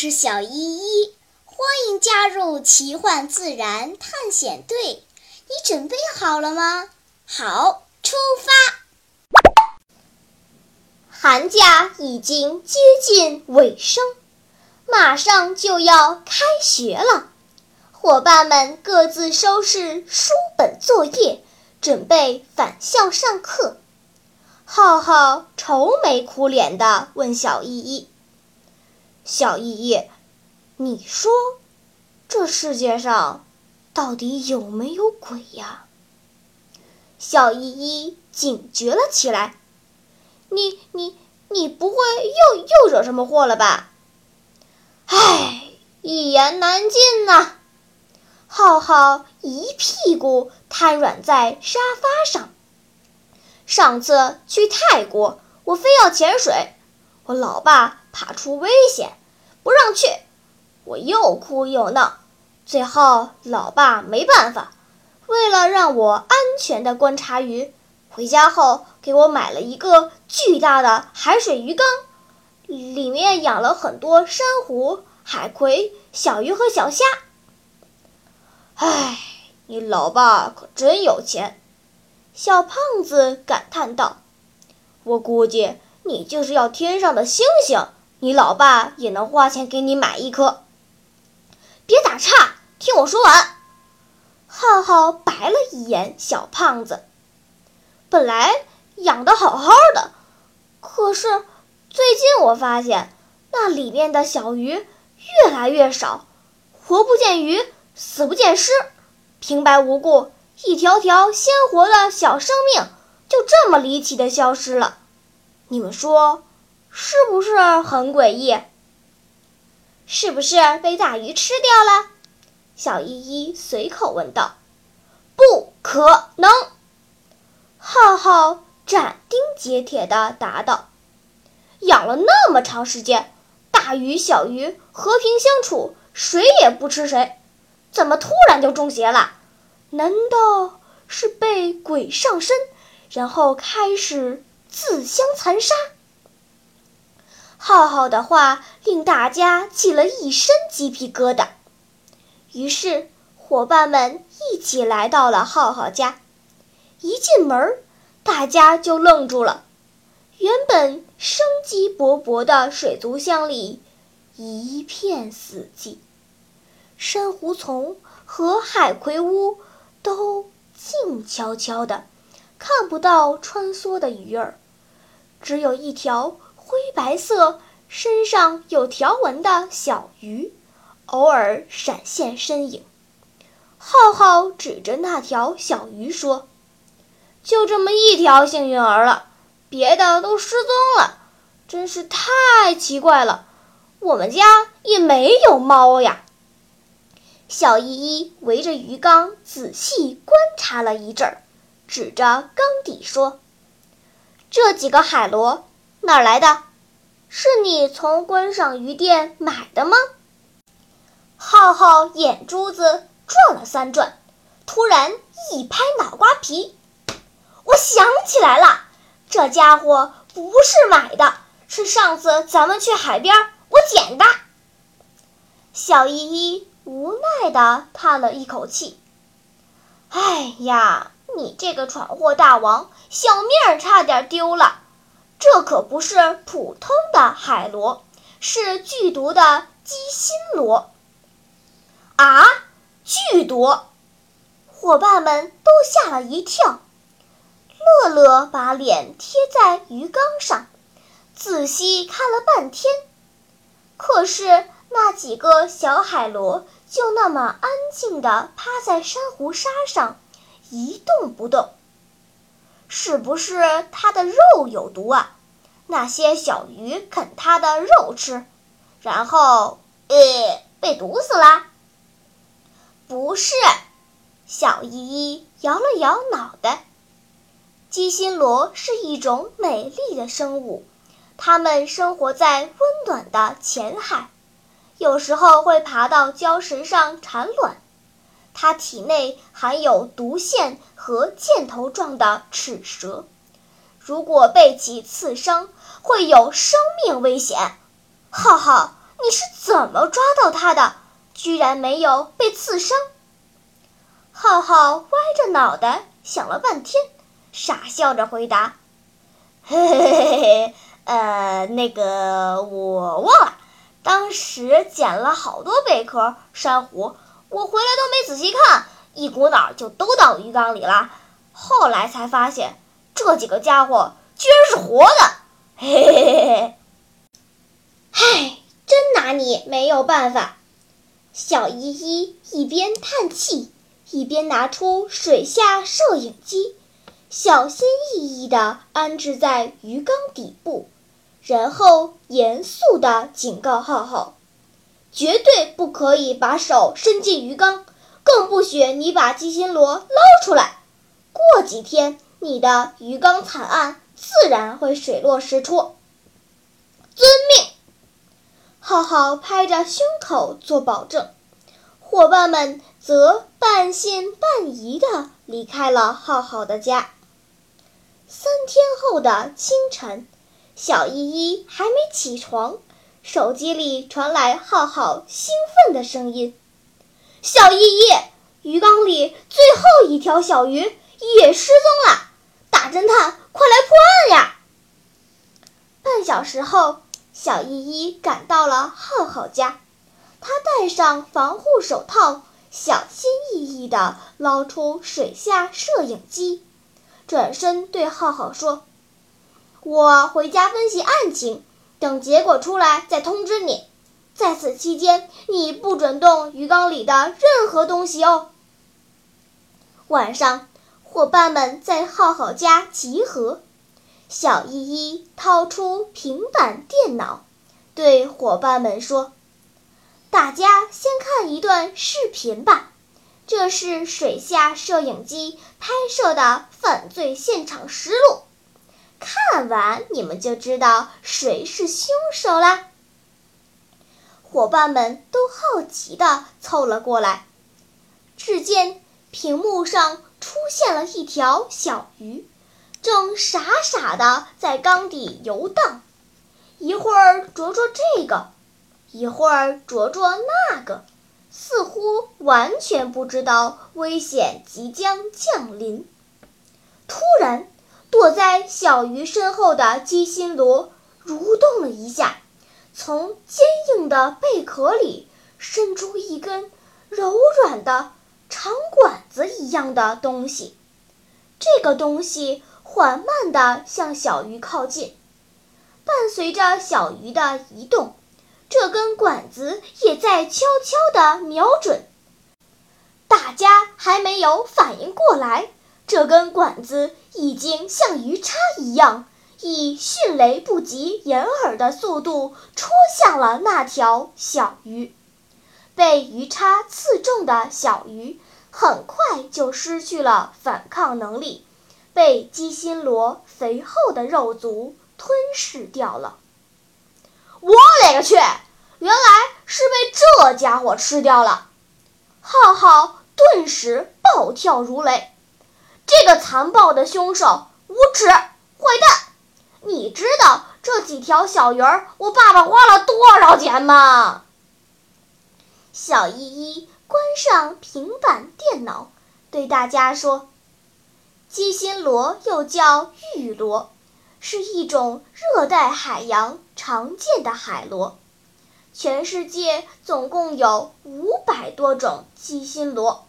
是小依依，欢迎加入奇幻自然探险队。你准备好了吗？好，出发！寒假已经接近尾声，马上就要开学了。伙伴们各自收拾书本作业，准备返校上课。浩浩愁眉苦脸地问小依依。小依依，你说，这世界上到底有没有鬼呀？小依依警觉了起来。你你你不会又又惹什么祸了吧？唉，一言难尽呐。浩浩一屁股瘫软在沙发上。上次去泰国，我非要潜水，我老爸怕出危险。不让去，我又哭又闹，最后老爸没办法，为了让我安全的观察鱼，回家后给我买了一个巨大的海水鱼缸，里面养了很多珊瑚、海葵、小鱼和小虾。唉，你老爸可真有钱，小胖子感叹道。我估计你就是要天上的星星。你老爸也能花钱给你买一颗。别打岔，听我说完。浩浩白了一眼小胖子。本来养的好好的，可是最近我发现那里面的小鱼越来越少，活不见鱼，死不见尸，平白无故一条条鲜活的小生命就这么离奇的消失了。你们说？是不是很诡异？是不是被大鱼吃掉了？小依依随口问道。不可能！浩浩斩钉截铁地答道。养了那么长时间，大鱼小鱼和平相处，谁也不吃谁，怎么突然就中邪了？难道是被鬼上身，然后开始自相残杀？浩浩的话令大家起了一身鸡皮疙瘩，于是伙伴们一起来到了浩浩家。一进门，大家就愣住了。原本生机勃勃的水族箱里一片死寂，珊瑚丛和海葵屋都静悄悄的，看不到穿梭的鱼儿，只有一条。灰白色，身上有条纹的小鱼，偶尔闪现身影。浩浩指着那条小鱼说：“就这么一条幸运儿了，别的都失踪了，真是太奇怪了。我们家也没有猫呀。”小依依围着鱼缸仔细观察了一阵儿，指着缸底说：“这几个海螺。”哪来的？是你从观赏鱼店买的吗？浩浩眼珠子转了三转，突然一拍脑瓜皮：“我想起来了，这家伙不是买的，是上次咱们去海边我捡的。”小依依无奈地叹了一口气：“哎呀，你这个闯祸大王，小命差点丢了。”这可不是普通的海螺，是剧毒的鸡心螺。啊，剧毒！伙伴们都吓了一跳。乐乐把脸贴在鱼缸上，仔细看了半天，可是那几个小海螺就那么安静地趴在珊瑚沙上，一动不动。是不是它的肉有毒啊？那些小鱼啃它的肉吃，然后呃被毒死了？不是，小依依摇了摇脑袋。鸡心螺是一种美丽的生物，它们生活在温暖的浅海，有时候会爬到礁石上产卵。它体内含有毒腺和箭头状的齿舌，如果被其刺伤，会有生命危险。浩浩，你是怎么抓到它的？居然没有被刺伤。浩浩歪着脑袋想了半天，傻笑着回答：“嘿嘿嘿嘿，呃，那个我忘了，当时捡了好多贝壳、珊瑚，我回来都没仔细看，一股脑就都到鱼缸里了。后来才发现，这几个家伙居然是活的。嘿嘿嘿嘿，唉，真拿你没有办法。”小依依一边叹气。一边拿出水下摄影机，小心翼翼地安置在鱼缸底部，然后严肃地警告浩浩：“绝对不可以把手伸进鱼缸，更不许你把鸡心螺捞出来。过几天，你的鱼缸惨案自然会水落石出。”遵命！浩浩拍着胸口做保证。伙伴们则半信半疑地离开了浩浩的家。三天后的清晨，小依依还没起床，手机里传来浩浩兴奋的声音：“小依依，鱼缸里最后一条小鱼也失踪了！大侦探，快来破案呀！”半小时后，小依依赶到了浩浩家。他戴上防护手套，小心翼翼地捞出水下摄影机，转身对浩浩说：“我回家分析案情，等结果出来再通知你。在此期间，你不准动鱼缸里的任何东西哦。”晚上，伙伴们在浩浩家集合，小依依掏出平板电脑，对伙伴们说。大家先看一段视频吧，这是水下摄影机拍摄的犯罪现场实录。看完你们就知道谁是凶手啦。伙伴们都好奇地凑了过来。只见屏幕上出现了一条小鱼，正傻傻地在缸底游荡，一会儿啄啄这个。一会儿啄啄那个，似乎完全不知道危险即将降临。突然，躲在小鱼身后的鸡心螺蠕动了一下，从坚硬的贝壳里伸出一根柔软的长管子一样的东西。这个东西缓慢地向小鱼靠近，伴随着小鱼的移动。这根管子也在悄悄地瞄准，大家还没有反应过来，这根管子已经像鱼叉一样，以迅雷不及掩耳的速度戳向了那条小鱼。被鱼叉刺中的小鱼很快就失去了反抗能力，被鸡心螺肥厚的肉足吞噬掉了。我勒个去！原来是被这家伙吃掉了！浩浩顿时暴跳如雷。这个残暴的凶手，无耻坏蛋！你知道这几条小鱼儿我爸爸花了多少钱吗？小依依关上平板电脑，对大家说：“鸡心螺又叫玉螺。”是一种热带海洋常见的海螺，全世界总共有五百多种鸡心螺，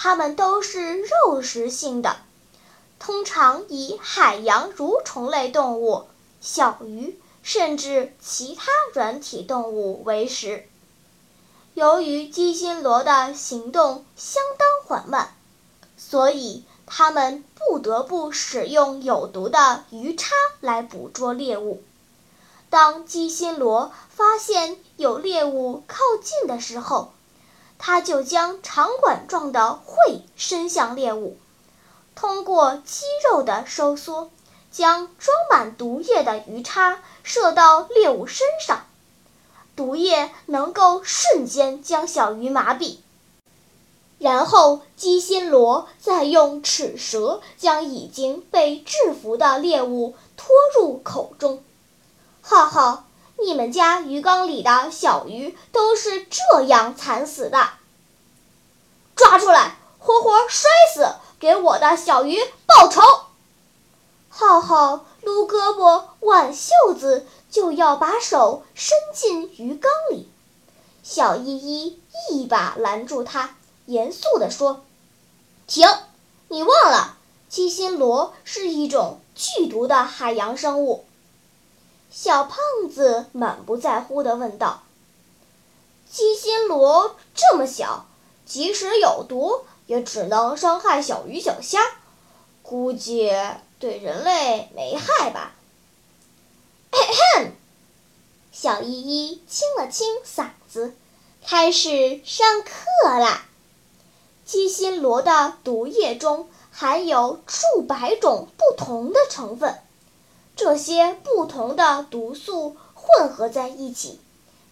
它们都是肉食性的，通常以海洋蠕虫类动物、小鱼甚至其他软体动物为食。由于鸡心螺的行动相当缓慢，所以。他们不得不使用有毒的鱼叉来捕捉猎物。当鸡心螺发现有猎物靠近的时候，它就将长管状的喙伸向猎物，通过肌肉的收缩，将装满毒液的鱼叉射到猎物身上。毒液能够瞬间将小鱼麻痹。然后，鸡心螺再用齿舌将已经被制服的猎物拖入口中。浩浩，你们家鱼缸里的小鱼都是这样惨死的。抓出来，活活摔死，给我的小鱼报仇！浩浩撸胳膊挽袖子，就要把手伸进鱼缸里。小依依一把拦住他，严肃地说：“停！你忘了，鸡心螺是一种剧毒的海洋生物。”小胖子满不在乎地问道：“鸡心螺这么小，即使有毒，也只能伤害小鱼小虾，估计对人类没害吧？”嘿嘿，小依依清了清嗓子，开始上课啦。鸡心螺的毒液中含有数百种不同的成分。这些不同的毒素混合在一起，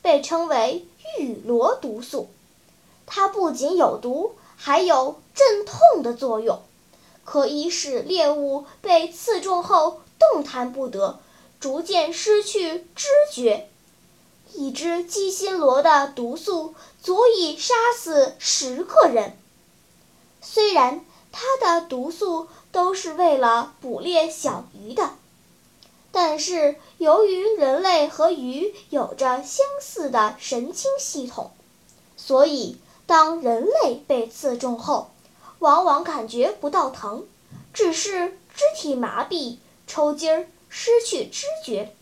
被称为玉螺毒素。它不仅有毒，还有镇痛的作用，可以使猎物被刺中后动弹不得，逐渐失去知觉。一只鸡心螺的毒素足以杀死十个人。虽然它的毒素都是为了捕猎小鱼的。但是，由于人类和鱼有着相似的神经系统，所以当人类被刺中后，往往感觉不到疼，只是肢体麻痹、抽筋儿、失去知觉。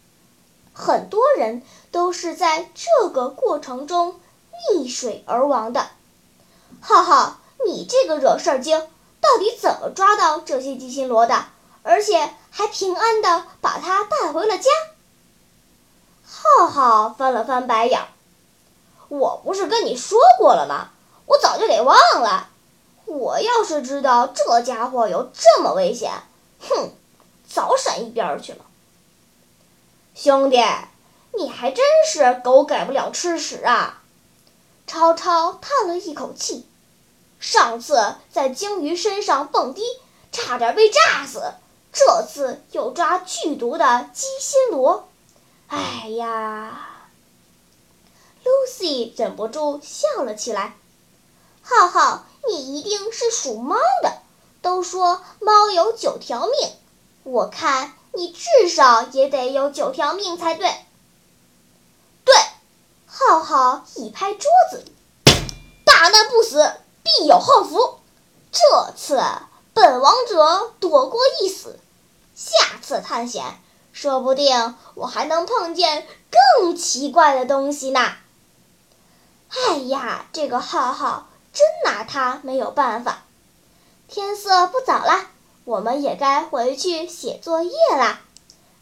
很多人都是在这个过程中溺水而亡的。浩浩，你这个惹事儿精，到底怎么抓到这些鸡心螺的？而且还平安的把它带回了家。浩浩翻了翻白眼，我不是跟你说过了吗？我早就给忘了。我要是知道这家伙有这么危险，哼，早闪一边去了。兄弟，你还真是狗改不了吃屎啊！超超叹了一口气，上次在鲸鱼身上蹦迪，差点被炸死。这次又抓剧毒的鸡心螺，哎呀！Lucy 忍不住笑了起来。浩浩，你一定是属猫的。都说猫有九条命，我看你至少也得有九条命才对。对，浩浩一拍桌子：“大难不死，必有后福。这次本王者躲过一死。”下次探险，说不定我还能碰见更奇怪的东西呢。哎呀，这个浩浩真拿他没有办法。天色不早了，我们也该回去写作业啦。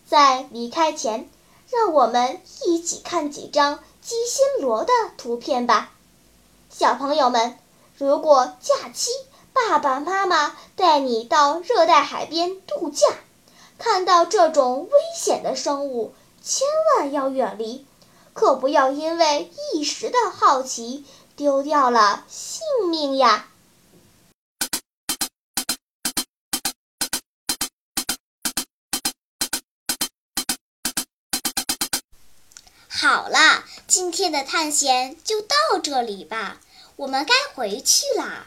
在离开前，让我们一起看几张鸡心螺的图片吧。小朋友们，如果假期爸爸妈妈带你到热带海边度假，看到这种危险的生物，千万要远离，可不要因为一时的好奇丢掉了性命呀！好了，今天的探险就到这里吧，我们该回去啦。